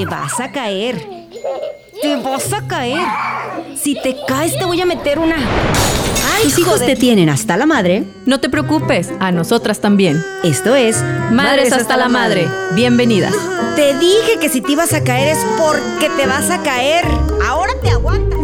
Te vas a caer. Te vas a caer. Si te caes, te voy a meter una. Ay, Tus hijos te tienen hasta la madre. No te preocupes, a nosotras también. Esto es Madres hasta la madre. Bienvenidas. Te dije que si te ibas a caer es porque te vas a caer. Ahora te aguantas.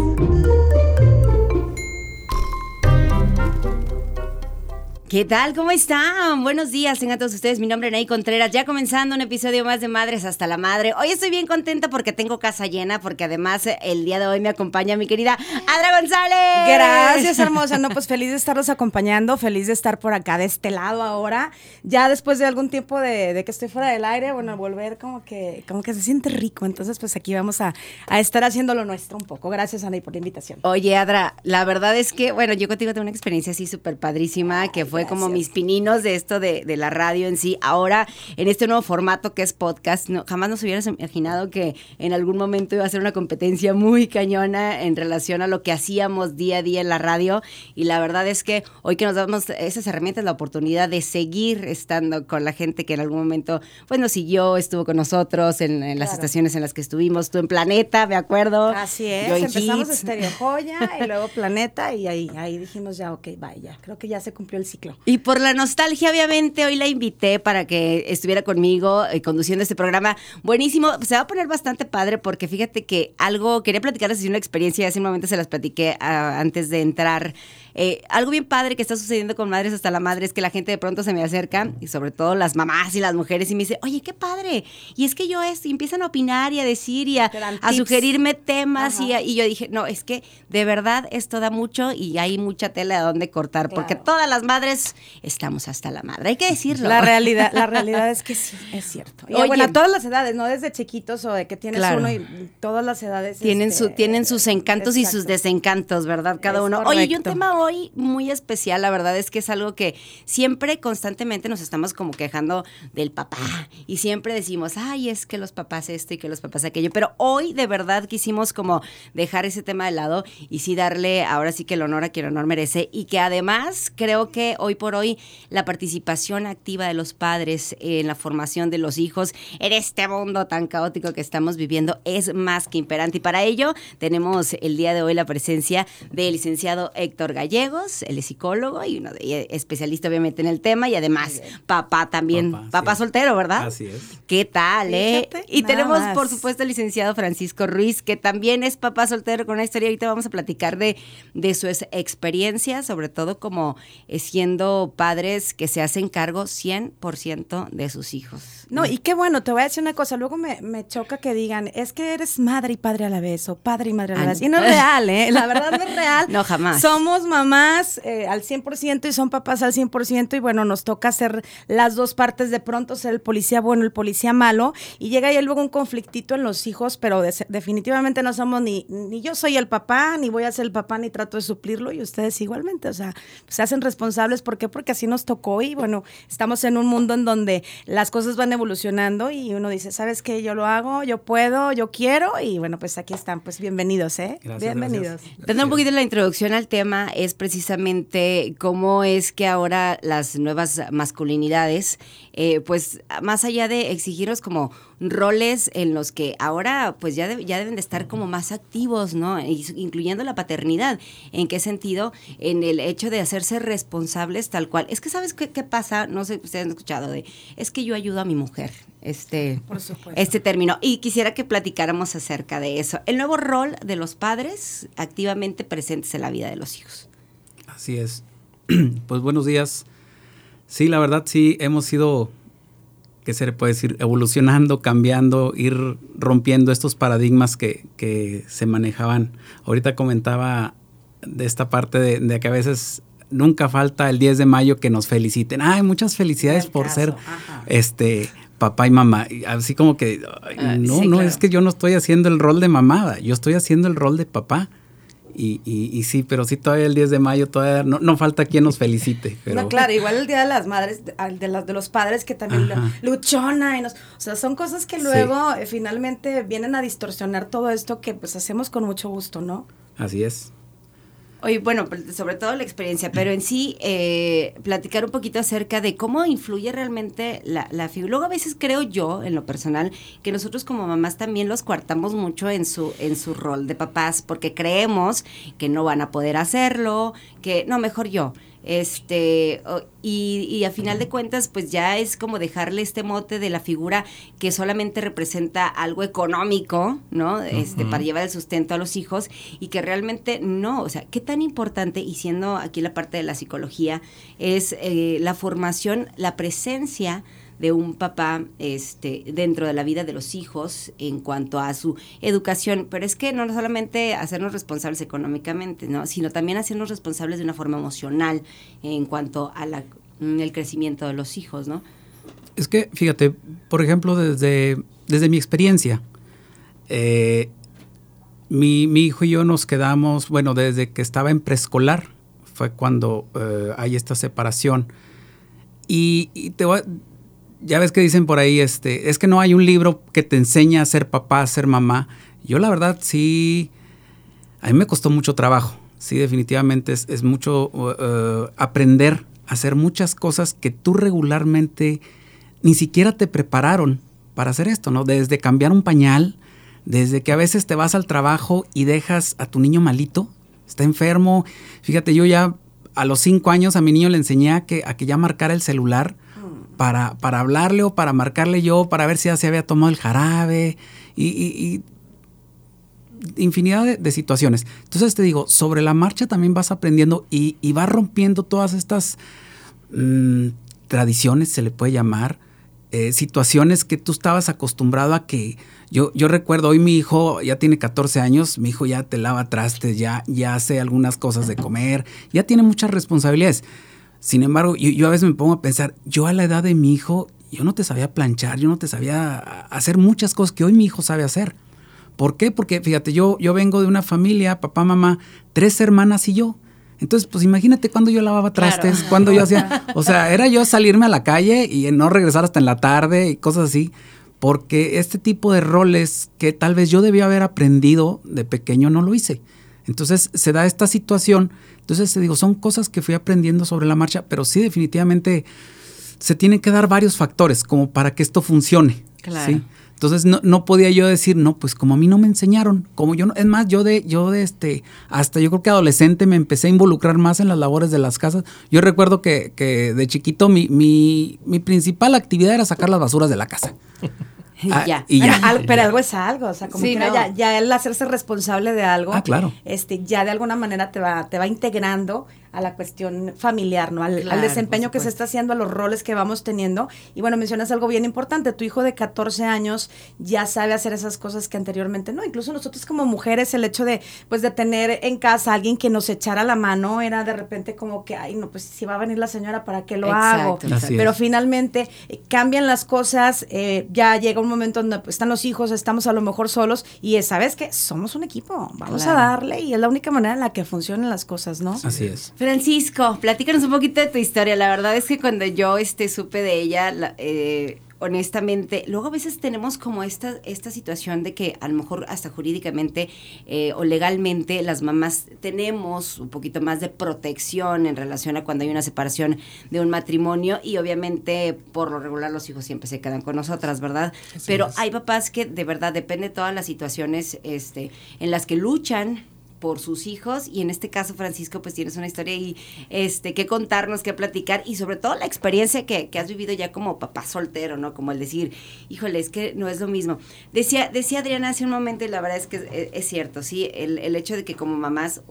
¿Qué tal? ¿Cómo están? Buenos días, tengan todos ustedes. Mi nombre es Ney Contreras. Ya comenzando un episodio más de Madres hasta la Madre. Hoy estoy bien contenta porque tengo casa llena, porque además eh, el día de hoy me acompaña mi querida Adra González. Gracias, hermosa. No, pues feliz de estarlos acompañando, feliz de estar por acá de este lado ahora. Ya después de algún tiempo de, de que estoy fuera del aire, bueno, volver como que, como que se siente rico. Entonces, pues aquí vamos a, a estar haciendo lo nuestro un poco. Gracias, Ana, por la invitación. Oye, Adra, la verdad es que, bueno, yo contigo tengo una experiencia así súper padrísima, que fue como mis pininos de esto de, de la radio en sí. Ahora, en este nuevo formato que es podcast, no, jamás nos hubieras imaginado que en algún momento iba a ser una competencia muy cañona en relación a lo que hacíamos día a día en la radio. Y la verdad es que hoy que nos damos esas herramientas, la oportunidad de seguir estando con la gente que en algún momento, pues nos siguió, estuvo con nosotros en, en las Claro. estaciones en las que estuvimos, tú en Planeta, me acuerdo. Así es. yo en Empezamos Hits. Estéreo Joya y luego Planeta y ahí, ahí dijimos ya, ok, vaya. Creo que ya se cumplió el ciclo. Y por la nostalgia, obviamente, hoy la invité para que estuviera conmigo eh, conduciendo este programa. Buenísimo, se va a poner bastante padre porque fíjate que algo, quería platicarles una experiencia, hace un momento se las platiqué ah, antes de entrar. Eh, algo bien padre que está sucediendo con Madres hasta la Madre es que la gente de pronto se me acerca, y sobre todo las mamás y las mujeres, y me dice, oye, qué padre. Y es que yo es, y empiezan a opinar y a decir y a, a sugerirme temas y, a- y yo dije, no, es que de verdad esto da mucho y hay mucha tela de dónde cortar, porque todas las madres estamos hasta la madre, hay que decirlo. La realidad, la realidad es que sí, es cierto. Y Oye. bueno, a todas las edades, no desde chiquitos o de que tienes Claro. uno y todas las edades. Tienen, este, su, tienen sus encantos y sus desencantos, ¿verdad? Cada Es uno. Oye, y un correcto. tema hoy muy especial, la verdad es que es algo que siempre constantemente nos estamos como quejando del papá y siempre decimos, ay, es que los papás esto y que los papás aquello, pero hoy de verdad quisimos como dejar ese tema de lado y sí darle ahora sí que el honor a quien honor merece y que además creo que hoy por hoy la participación activa de los padres en la formación de los hijos en este mundo tan caótico que estamos viviendo es más que imperante y para ello tenemos el día de hoy la presencia del licenciado Héctor Gallegos, él es psicólogo y uno de- y especialista obviamente en el tema y además papá también, Papá, papá, sí. soltero, ¿verdad? Así es. ¿Qué tal, eh? Fíjate, Y tenemos, más. por supuesto, el licenciado Francisco Ruiz, que también es papá soltero con una historia. Ahorita vamos a platicar de, de su experiencia, sobre todo como eh, siendo padres que se hacen cargo 100% de sus hijos. No, y qué bueno, te voy a decir una cosa, luego me, me choca que digan, es que eres madre y padre a la vez, o padre y madre a la Ah, vez. Y no es real, ¿eh? La verdad no es real. No, jamás. Somos mamás eh, al 100% y son papás al 100% y bueno, nos toca hacer las dos partes de pronto, ser el policía bueno, el policía malo, y llega ahí luego un conflictito en los hijos, pero de- definitivamente no somos ni, ni yo soy el papá, ni voy a ser el papá, ni trato de suplirlo, y ustedes igualmente, o sea, se hacen responsables, ¿por qué? Porque así nos tocó y bueno, estamos en un mundo en donde las cosas van evolucionando y uno dice, ¿sabes qué? Yo lo hago, yo puedo, yo quiero, y bueno, pues aquí están, pues bienvenidos, ¿eh? Gracias, bienvenidos. gracias. Dando un poquito la introducción al tema es precisamente cómo es que ahora las nuevas masculinidades, eh, pues más allá de exigirnos como roles en los que ahora pues ya, de- ya deben de estar como más activos, ¿no? Incluyendo la paternidad. ¿En qué sentido? En el hecho de hacerse responsables tal cual. Es que sabes qué, qué pasa, no sé si ustedes han escuchado de, es que yo ayudo a mi mujer. Este, Por este término. Y quisiera que platicáramos acerca de eso. El nuevo rol de los padres activamente presentes en la vida de los hijos. Así es. Pues buenos días. Sí, la verdad sí hemos ido, ¿qué se le puede decir? Evolucionando, cambiando, ir rompiendo estos paradigmas que, que se manejaban. Ahorita comentaba de esta parte de, de que a veces nunca falta el 10 de mayo que nos feliciten. Ay, muchas felicidades El por caso, ser ajá. este papá y mamá. Así como que, ay, no, sí, no, claro. es que yo no estoy haciendo el rol de mamá, yo estoy haciendo el rol de papá. Y, y, y sí, pero sí todavía el 10 de mayo, todavía no, no falta quien nos felicite. Pero, No, claro, igual el Día de las Madres, de, al de, los padres que también Ajá. luchona y nos, o sea, son cosas que Sí. luego eh, finalmente vienen a distorsionar todo esto que pues hacemos con mucho gusto, ¿no? Así es. Oye, bueno, sobre todo la experiencia, pero en sí, eh, platicar un poquito acerca de cómo influye realmente la, la. Luego a veces creo yo, en lo personal, que nosotros como mamás también los coartamos mucho en su, en su rol de papás, porque creemos que no van a poder hacerlo, que no, mejor yo. Este, y, y a final de cuentas, pues ya es como dejarle este mote de la figura que solamente representa algo económico, ¿no? Este, para llevar el sustento a los hijos y que realmente no, o sea, qué tan importante, y siendo aquí la parte de la psicología, es eh, la formación, la presencia de un papá este dentro de la vida de los hijos en cuanto a su educación, pero es que no solamente hacernos responsables económicamente, ¿no? sino también hacernos responsables de una forma emocional en cuanto a la mm, crecimiento de los hijos, ¿no? Es que, fíjate, por ejemplo, desde, desde mi experiencia, eh, mi, mi hijo y yo nos quedamos, bueno, desde que estaba en preescolar, fue cuando eh, hay esta separación. Y, y te voy ya ves que dicen por ahí, este, es que no hay un libro que te enseña a ser papá, a ser mamá. Yo la verdad sí, a mí me costó mucho trabajo. Sí, definitivamente es, mucho uh, aprender a hacer muchas cosas que tú regularmente ni siquiera te prepararon para hacer esto, ¿no? Desde cambiar un pañal, desde que a veces te vas al trabajo y dejas a tu niño malito, está enfermo. Fíjate, yo ya a los cinco años a mi niño le enseñé que, a que ya marcara el celular para, para hablarle o para marcarle yo, para ver si ya se había tomado el jarabe y, infinidad de, de situaciones. Entonces te digo, sobre la marcha también vas aprendiendo y, y vas rompiendo todas estas mm, tradiciones, se le puede llamar, eh, situaciones que tú estabas acostumbrado a que yo, yo recuerdo hoy mi hijo ya tiene 14 años, mi hijo ya te lava trastes, ya, ya hace algunas cosas de comer, ya tiene muchas responsabilidades. Sin embargo, yo, yo a veces me pongo a pensar, yo a la edad de mi hijo, yo no te sabía planchar, yo no te sabía hacer muchas cosas que hoy mi hijo sabe hacer. ¿Por qué? Porque fíjate, yo, yo vengo de una familia, papá, mamá, tres hermanas y yo. Entonces, pues imagínate cuando yo lavaba trastes, cuando yo hacía, o sea, era yo salirme a la calle y no regresar hasta en la tarde y cosas así, porque este tipo de roles que tal vez yo debía haber aprendido de pequeño no lo hice. Entonces se da esta situación, entonces te digo, son cosas que fui aprendiendo sobre la marcha, pero sí definitivamente se tienen que dar varios factores como para que esto funcione. Claro. ¿sí? Entonces no, no podía yo decir, no, pues como a mí no me enseñaron, como yo no, es más, yo de, yo de este, hasta yo creo que adolescente me empecé a involucrar más en las labores de las casas. Yo recuerdo que, que de chiquito mi, mi, mi principal actividad era sacar las basuras de la casa. Ah, ya. y Pero, ya. al- pero algo es algo, o sea, como Sí, quiera, no. ya, ya el hacerse responsable de algo, Ah, claro. este, ya de alguna manera te va, te va integrando a la cuestión familiar, ¿no? Al, desempeño que se está haciendo, a los roles que vamos teniendo. Y bueno, mencionas algo bien importante, tu hijo de 14 años ya sabe hacer esas cosas que anteriormente no. Incluso nosotros como mujeres, el hecho de, pues, de tener en casa a alguien que nos echara la mano era de repente como que, ay, no, pues si va a venir la señora, ¿para qué lo hago? Exacto. Pero finalmente eh, cambian las cosas, eh, ya llega un momento donde pues, están los hijos, estamos a lo mejor solos y es, ¿sabes qué? Somos un equipo, vamos Claro. a darle y es la única manera en la que funcionan las cosas, ¿no? Así es. Francisco, platícanos un poquito de tu historia. La verdad es que cuando yo este, supe de ella, la- eh, honestamente, luego a veces tenemos como esta, esta situación de que a lo mejor hasta jurídicamente eh, o legalmente las mamás tenemos un poquito más de protección en relación a cuando hay una separación de un matrimonio y obviamente por lo regular los hijos siempre se quedan con nosotras, ¿verdad? Pero hay papás que de verdad depende de todas las situaciones este, en las que luchan por sus hijos y en este caso Francisco pues tienes una historia y este que contarnos que platicar y sobre todo la experiencia que, que has vivido ya como papá soltero no como el decir híjole es que no es lo mismo decía decía Adriana hace un momento y la verdad es que es, es cierto sí el, el hecho de que como mamás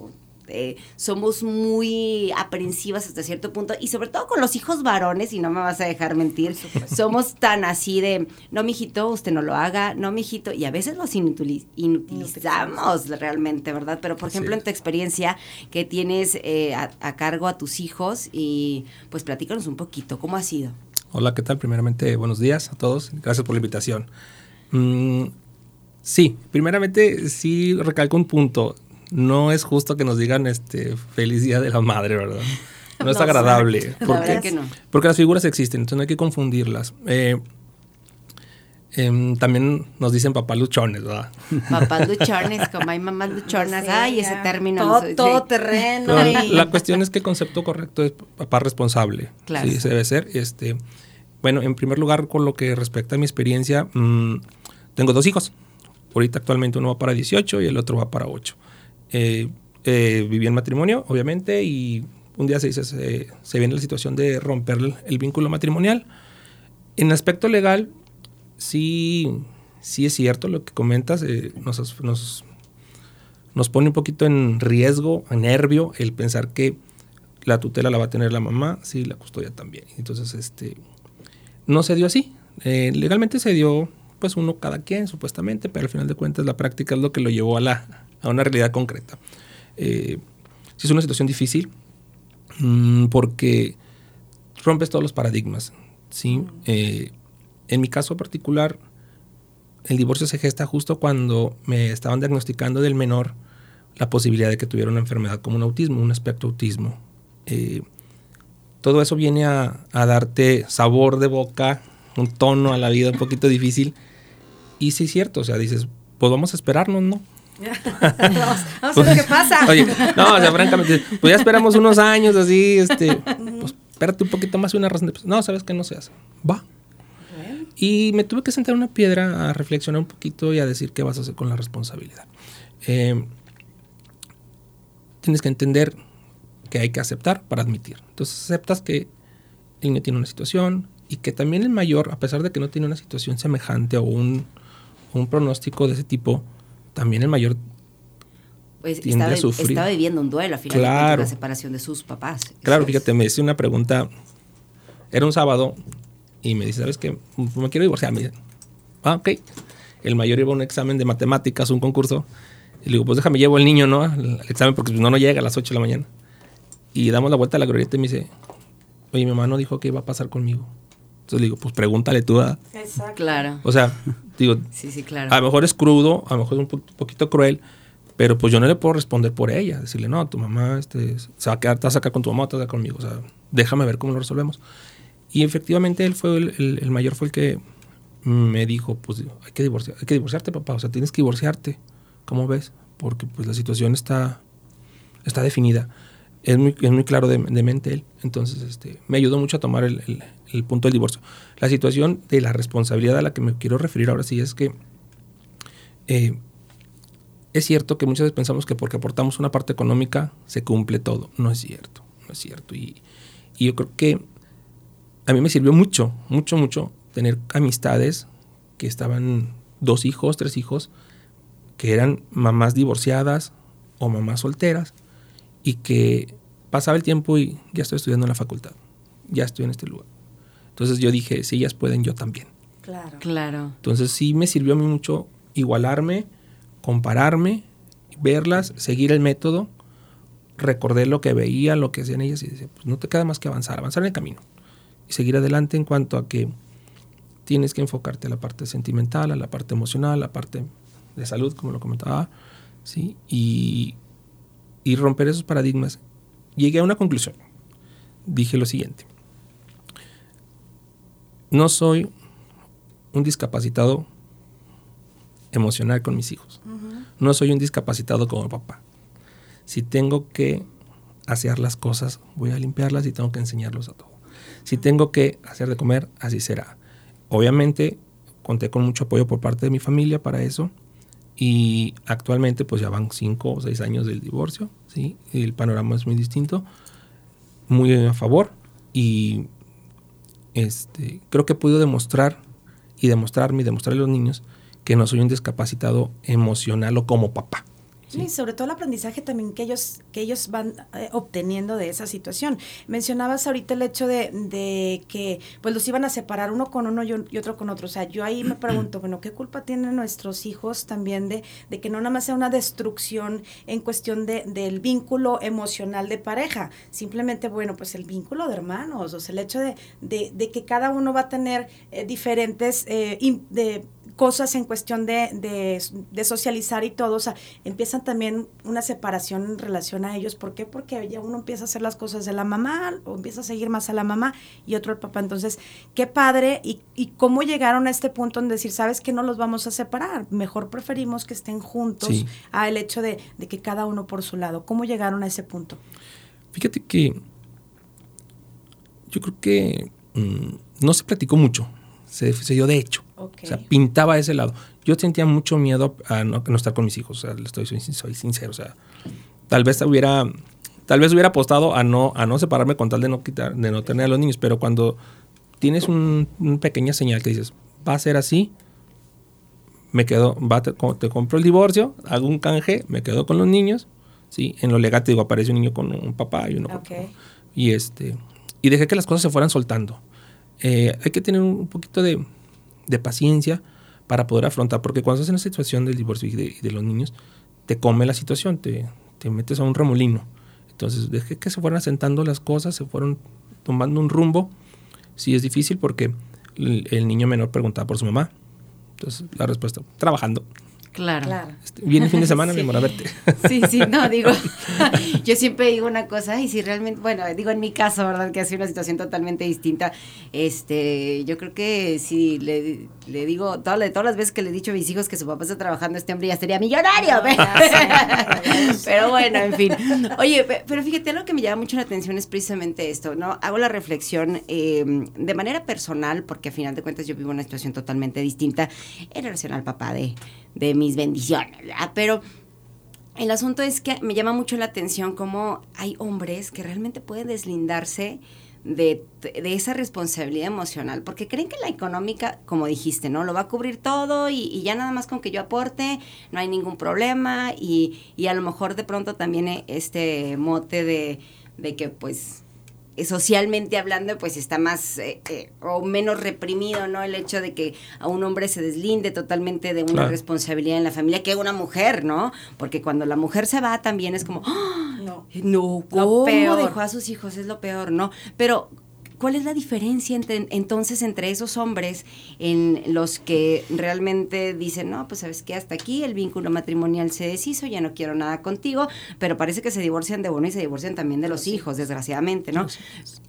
eh, somos muy aprensivas hasta cierto punto y sobre todo con los hijos varones y no me vas a dejar mentir somos tan así de no mijito usted no lo haga no mijito y a veces los inutili- inutilizamos realmente verdad pero por ejemplo en tu experiencia que tienes eh, a, a cargo a tus hijos y pues platícanos un poquito cómo ha sido Hola, ¿qué tal? Primeramente, buenos días a todos. Gracias por la invitación. Mm, sí, primeramente, sí recalco un punto. No es justo que nos digan este feliz día de la madre, ¿verdad? No es No, agradable. la porque, verdad que no. porque las figuras existen, entonces no hay que confundirlas. Eh, Em, también nos dicen papá luchones, ¿verdad? Papás luchones, como hay mamás luchonas. Sí, Ay, ya. ese término. Todo, sí. terreno. Pero y- la cuestión es que el concepto correcto es papá responsable. Claro. Sí, se debe ser. Este, bueno, en primer lugar, con lo que respecta a mi experiencia, mm, tengo dos hijos. Ahorita actualmente uno va para 18 y el otro va para 8. Eh, eh, viví en matrimonio, obviamente, y un día se, dice, se, viene la situación de romper el, el vínculo matrimonial. En aspecto legal, sí, sí es cierto lo que comentas, eh, nos, nos, nos pone un poquito en riesgo, en nervio, el pensar que la tutela la va a tener la mamá, sí, la custodia también. Entonces, este, no se dio así. Eh, legalmente se dio, pues, uno cada quien, supuestamente, pero al final de cuentas la práctica es lo que lo llevó a, la, a una realidad concreta. Eh, sí es una situación difícil, mm, porque rompes todos los paradigmas, ¿sí? Eh, en mi caso particular, el divorcio se gesta justo cuando me estaban diagnosticando del menor la posibilidad de que tuviera una enfermedad como un autismo, un aspecto autismo. Eh, todo eso viene a, a darte sabor de boca, un tono a la vida un poquito difícil. Y sí es cierto, o sea, dices, pues vamos a esperarnos, ¿no? Vamos, vamos a ver qué pasa. Oye, no, o sea, francamente, pues ya esperamos unos años así, este, pues espérate un poquito más y una razón de, pues, no, sabes que no se hace. Va. Y me tuve que sentar en una piedra a reflexionar un poquito y a decir qué vas a hacer con la responsabilidad. Eh, tienes que entender que hay que aceptar para admitir. Entonces aceptas que el niño tiene una situación y que también el mayor, a pesar de que no tiene una situación semejante o un, un pronóstico de ese tipo, también el mayor Pues tiende estaba, a sufrir. estaba viviendo un duelo, al final Claro. la separación de sus papás. Claro, fíjate, me hice una pregunta. Era un sábado y me dice, ¿sabes qué? Me quiero divorciar. Me dice, ah, ok. El mayor iba a un examen de matemáticas, un concurso. Y le digo, pues déjame, llevo el niño, ¿no? Al, al examen porque no, no llega a las 8 de la mañana. Y damos la vuelta a la glorieta y me dice, oye, mi mamá no dijo que iba a pasar conmigo. Entonces le digo, pues pregúntale tú. ¿ah?". Exacto. Claro. O sea, digo, Sí, sí, claro. a lo mejor es crudo, a lo mejor es un po- poquito cruel, pero pues yo no le puedo responder por ella. Decirle, no, tu mamá este, se va a quedar, te vas a quedar con tu mamá, te vas a quedar conmigo. O sea, déjame ver cómo lo resolvemos. Y efectivamente él fue el, el- el mayor, fue el que me dijo, pues hay que, divorciar, hay que divorciarte, papá. O sea, tienes que divorciarte. ¿Cómo ves? Porque pues la situación está, está definida. Es muy, es muy claro de, mente él. Entonces, este, me ayudó mucho a tomar el, el- el punto del divorcio. La situación de la responsabilidad a la que me quiero referir ahora sí es que eh, es cierto que muchas veces pensamos que porque aportamos una parte económica se cumple todo. No es cierto, no es cierto. Y, y yo creo que a mí me sirvió mucho, mucho, mucho tener amistades que estaban dos hijos, tres hijos, que eran mamás divorciadas o mamás solteras y que pasaba el tiempo y ya estoy estudiando en la facultad, ya estoy en este lugar. Entonces yo dije, si ellas pueden, yo también. Claro. Claro. Entonces sí me sirvió a mí mucho igualarme, compararme, verlas, seguir el método. Recordé lo que veía, lo que hacían ellas y decía, pues no te queda más que avanzar, avanzar en el camino. Y seguir adelante en cuanto a que tienes que enfocarte a la parte sentimental, a la parte emocional, a la parte de salud, como lo comentaba, ¿sí? Y, y romper esos paradigmas. Llegué a una conclusión. Dije lo siguiente. No soy un discapacitado emocional con mis hijos. No soy un discapacitado como papá. Si tengo que hacer las cosas, voy a limpiarlas y tengo que enseñarlos a todo. Si tengo que hacer de comer, así será. Obviamente conté con mucho apoyo por parte de mi familia para eso y actualmente pues ya van cinco o seis años del divorcio, ¿sí? El panorama es muy distinto, muy a favor y este, creo que he podido demostrar y demostrarme y demostrarle a los niños que no soy un discapacitado emocional o como papá. Sí, sobre todo el aprendizaje también que ellos, que ellos van eh, obteniendo de esa situación. Mencionabas ahorita el hecho de, de que pues los iban a separar uno con uno y, y otro con otro. O sea, yo ahí me pregunto, bueno, ¿qué culpa tienen nuestros hijos también de, de que no nada más sea una destrucción en cuestión de, del vínculo emocional de pareja? Simplemente, bueno, pues el vínculo de hermanos, o sea, el hecho de, de, que cada uno va a tener eh, diferentes eh, de cosas en cuestión de, de, de socializar y todo, o sea, empiezan también una separación en relación a ellos. ¿Por qué? Porque ya uno empieza a hacer las cosas de la mamá o empieza a seguir más a la mamá y otro al papá. Entonces, qué padre y, y cómo llegaron a este punto en decir, sabes que no los vamos a separar, mejor preferimos que estén juntos Sí. a el hecho de, de que cada uno por su lado. ¿Cómo llegaron a ese punto? Fíjate que yo creo que mm, no se platicó mucho, se, se dio de hecho. Ok. O sea, pintaba ese lado. Yo sentía mucho miedo a no, a no estar con mis hijos, o sea, estoy, soy, soy sincero, o sea, tal vez hubiera, tal vez hubiera apostado a no, a no separarme con tal de no quitar, de no tener a los niños, pero cuando tienes un- una pequeña señal que dices, va a ser así, me quedo, va, te, te compro el divorcio, hago un canje, me quedo con los niños, ¿sí? En lo legal te digo, aparece un niño con un papá y uno con Ok. y este y dejé que las cosas se fueran soltando. Eh, hay que tener un poquito de, de paciencia para poder afrontar, porque cuando estás en la situación del divorcio y de, de los niños, te come la situación, te, te metes a un remolino. Entonces dejé que se fueran asentando las cosas, se fueron tomando un rumbo. Sí es difícil porque el, el niño menor preguntaba por su mamá. Entonces la respuesta, trabajando. Claro. Claro. Este, viene el fin de semana, Sí. mi amor, a verte. Sí, sí, no, digo, yo siempre digo una cosa, y si realmente, bueno, digo en mi caso, ¿verdad? Que ha sido una situación totalmente distinta, este, yo creo que si le, le digo, toda, la- todas las veces que le he dicho a mis hijos que su papá está trabajando, este hombre ya sería millonario, pero bueno, en fin. Oye, pe- pero fíjate, algo que me llama mucho la atención es precisamente esto, ¿no? Hago la reflexión eh, de manera personal, porque a final de cuentas yo vivo una situación totalmente distinta en relación al papá de, de mis bendiciones. Pero el asunto es que me llama mucho la atención cómo hay hombres que realmente pueden deslindarse de, de esa responsabilidad emocional, porque creen que la económica, como dijiste, ¿no? Lo va a cubrir todo y, y ya nada más con que yo aporte, no hay ningún problema y, y a lo mejor de pronto también eh, este mote de, de que pues socialmente hablando, pues está más eh, eh, o menos reprimido, ¿no? El hecho de que a un hombre se deslinde totalmente de una Claro. responsabilidad en la familia que una mujer, ¿no? Porque cuando la mujer se va también es como, ¡Ah! No. no, Lo ¿cómo peor. dejó a sus hijos? Es lo peor, ¿no? Pero, ¿cuál es la diferencia entre, entonces entre esos hombres en los que realmente dicen, no, pues sabes que hasta aquí el vínculo matrimonial se deshizo, ya no quiero nada contigo, pero parece que se divorcian de uno y se divorcian también de los hijos, desgraciadamente, ¿no?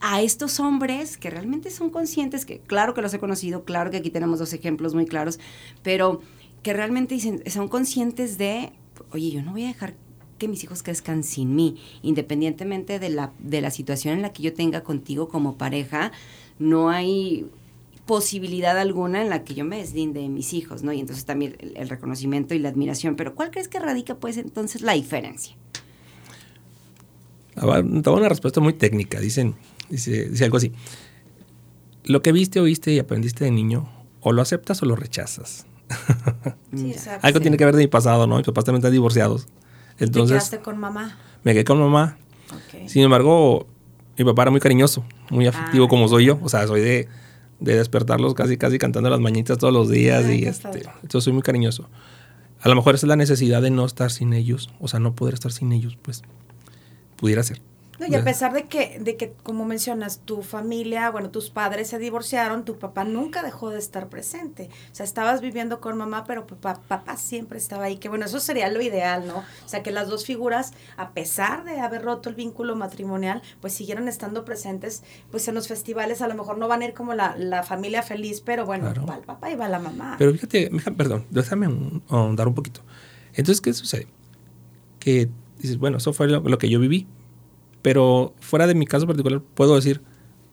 A estos hombres que realmente son conscientes, que claro que los he conocido, claro que aquí tenemos dos ejemplos muy claros, pero que realmente dicen, son conscientes de, oye, yo no voy a dejar que mis hijos crezcan sin mí, independientemente de la, de la situación en la que yo tenga contigo como pareja, no hay posibilidad alguna en la que yo me deslinde de mis hijos, ¿no? Y entonces también el, el reconocimiento y la admiración. Pero ¿cuál crees que radica pues entonces la diferencia? Ah, Te voy a una respuesta muy técnica. Dicen, dice, dice algo así. Lo que viste, oíste y aprendiste de niño, o lo aceptas o lo rechazas. Sí, exacto. Algo tiene que ver de mi pasado, ¿no? Mis papás también están divorciados. Te Entonces, quedaste con mamá. me quedé con mamá. Sin embargo, mi papá era muy cariñoso, muy afectivo Ah. como soy yo. O sea, soy de, de despertarlos casi, casi cantando las mañitas todos los días. Ay, y este, yo soy muy cariñoso. A lo mejor esa es la necesidad de no estar sin ellos. O sea, no poder estar sin ellos, pues. Pudiera ser. No, y a pesar de que, de que, como mencionas, tu familia, bueno, tus padres se divorciaron, tu papá nunca dejó de estar presente. O sea, estabas viviendo con mamá, pero papá, papá siempre estaba ahí. Que bueno, eso sería lo ideal, ¿no? O sea, que las dos figuras, a pesar de haber roto el vínculo matrimonial, pues siguieron estando presentes, pues en los festivales a lo mejor no van a ir como la, la familia feliz, pero bueno, Claro. va el papá y va la mamá. Pero fíjate, mija, perdón, déjame ahondar un poquito. Entonces, ¿qué sucede? Que dices, bueno, eso fue lo, lo que yo viví. Pero fuera de mi caso particular, puedo decir,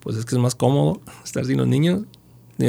pues es que es más cómodo estar sin los niños.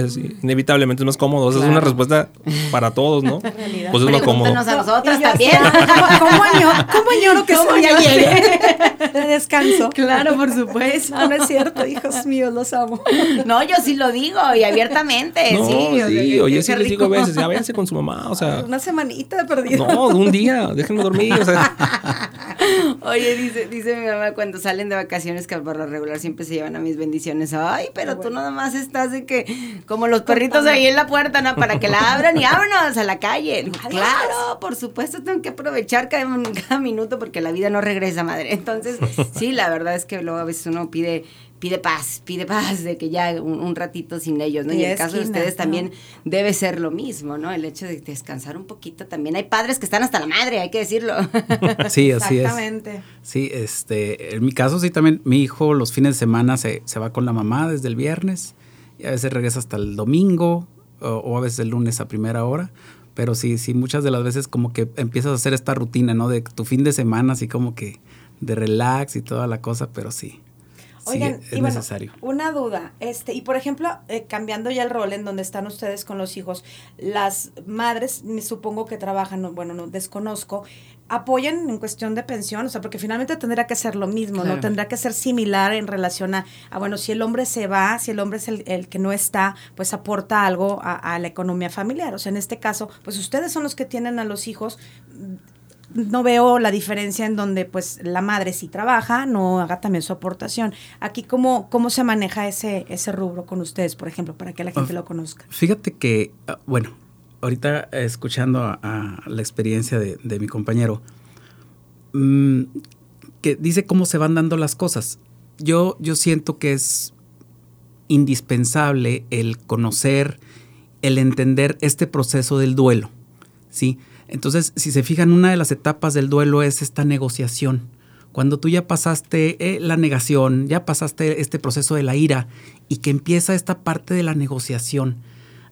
Así, inevitablemente es más cómodo. Esa es una respuesta para todos, ¿no? Pues es lo cómodo. A también. ¿Cómo añoro, cómo añoro que ese día llegue de descanso? Claro, por supuesto. No, no es cierto, hijos míos, los amo. No, yo sí lo digo y abiertamente. No, sí, sí, oye, sí les digo a veces, ya váyanse con su mamá, o sea, Una semanita perdida. no, de un día, déjenme dormir, o sea, Oye, dice, dice mi mamá cuando salen de vacaciones que por lo regular siempre se llevan a mis bendiciones. Ay, pero tú nada más estás de que como los perritos ahí en la puerta, ¿no? Para que la abran y vámonos a la calle. Claro, por supuesto, tengo que aprovechar cada, cada minuto porque la vida no regresa, madre. Entonces, sí, la verdad es que luego a veces uno pide pide paz, pide paz de que ya un, un ratito sin ellos, ¿no? Y, Y en el es caso de ustedes ¿no? también debe ser lo mismo, ¿no? El hecho de descansar un poquito también. Hay padres que están hasta la madre, hay que decirlo. Sí, así es. Exactamente. Sí, este, en mi caso sí también, mi hijo los fines de semana se, se va con la mamá desde el viernes y a veces regresa hasta el domingo o, o a veces el lunes a primera hora. Pero sí, sí, muchas de las veces como que empiezas a hacer esta rutina, ¿no? De tu fin de semana, así como que de relax y toda la cosa, pero sí. Oigan, sí, y es bueno, necesario. una duda, este, y por ejemplo, eh, cambiando ya el rol en donde están ustedes con los hijos, las madres, me supongo que trabajan, no, bueno, no desconozco, apoyan en cuestión de pensión, o sea, porque finalmente tendrá que ser lo mismo, Claro. ¿no? Tendrá que ser similar en relación a, a, bueno, si el hombre se va, si el hombre es el, el que no está, pues aporta algo a, a la economía familiar. O sea, en este caso, pues ustedes son los que tienen a los hijos, no veo la diferencia en donde pues la madre si trabaja, no haga también su aportación. Aquí cómo, cómo se maneja ese, ese rubro con ustedes, por ejemplo, para que la gente lo conozca. Fíjate que, ah, bueno, ahorita escuchando a, a la experiencia de, de mi compañero, mm, que dice cómo se van dando las cosas. Yo, yo siento que es indispensable el conocer, el entender este proceso del duelo, ¿sí? Entonces, si se fijan, una de las etapas del duelo es esta negociación. Cuando tú ya pasaste eh, la negación, ya pasaste este proceso de la ira y que empieza esta parte de la negociación,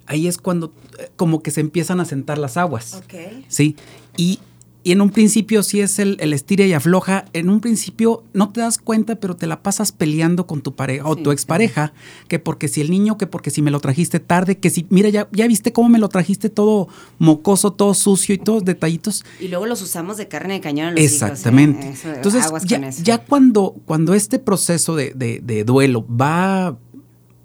ahí es cuando eh, como que se empiezan a sentar las aguas. Ok. Sí, y, y en un principio sí es el, el estira y afloja. En un principio no te das cuenta, pero te la pasas peleando con tu pareja o Sí, tu expareja, que porque si el niño, que porque si me lo trajiste tarde, que si, mira, ya, ya viste cómo me lo trajiste todo mocoso, todo sucio y todos detallitos. y luego los usamos de carne de cañón los hijos, ¿eh? Exactamente. Eso, Entonces, aguas ya, con eso. ya cuando, cuando este proceso de, de- de duelo va,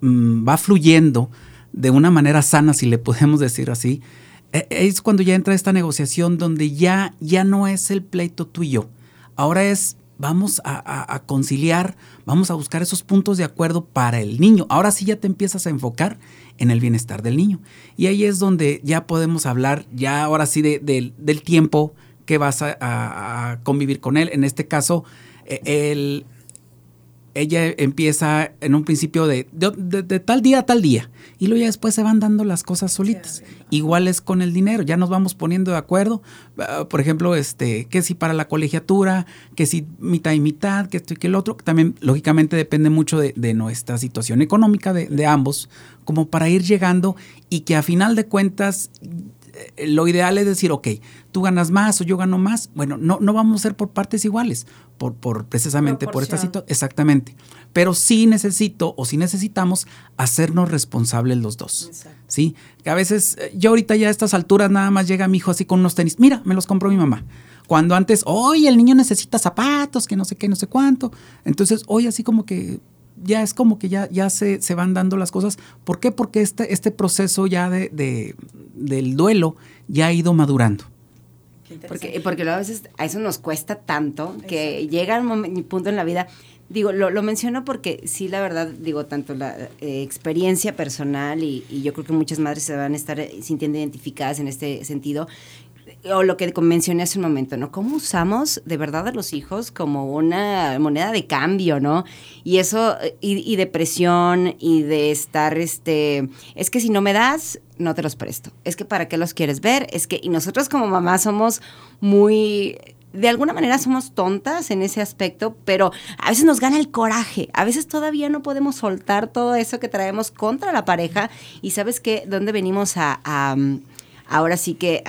mm, va fluyendo de una manera sana, si le podemos decir así, es cuando ya entra esta negociación donde ya, ya no es el pleito tú y yo. Ahora es, vamos a, conciliar, vamos a buscar esos puntos de acuerdo para el niño. Ahora sí ya te empiezas a enfocar en el bienestar del niño. Y ahí es donde ya podemos hablar, ya ahora sí, de- del- tiempo que vas a convivir con él. En este caso, eh, el, ella empieza en un principio de, de- de- de tal día a tal día y luego ya después se van dando las cosas solitas. Igual es con el dinero, ya nos vamos poniendo de acuerdo. Ah, por ejemplo, este, que si para la colegiatura, que si mitad y mitad, que esto y que el otro, también lógicamente depende mucho de, de nuestra situación económica de, ambos, como para ir llegando y que a final de cuentas lo ideal es decir, ok, tú ganas más o yo gano más. Bueno, no, no vamos a ser por partes iguales, por, por precisamente por esta situación. Exactamente. Pero sí necesito o sí necesitamos hacernos responsables los dos. Exacto. Sí, que a veces eh, yo ahorita ya a estas alturas nada más llega mi hijo así con unos tenis. Mira, me los compró mi mamá. Cuando antes, oye, el niño necesita zapatos, que no sé qué, no sé cuánto. Entonces, hoy así como que ya es como que ya, ya se, se van dando las cosas. ¿Por qué? Porque este, este proceso ya de, de- del duelo ya ha ido madurando. Porque, porque luego a veces a eso nos cuesta tanto que llega un punto en la vida. Digo, lo, lo menciono porque sí, la verdad, digo, tanto la eh, experiencia personal y, y yo creo que muchas madres se van a estar eh, sintiendo identificadas en este sentido. O lo que mencioné hace un momento, ¿no? ¿Cómo usamos de verdad a los hijos como una moneda de cambio, ¿no? Y eso, y, y de presión y de estar, este, es que si no me das, no te los presto. Es que para qué los quieres ver, es que, y nosotros como mamás somos muy, de alguna manera somos tontas en ese aspecto, pero a veces nos gana el coraje, a veces todavía no podemos soltar todo eso que traemos contra la pareja y sabes qué, dónde venimos a, a, ahora sí que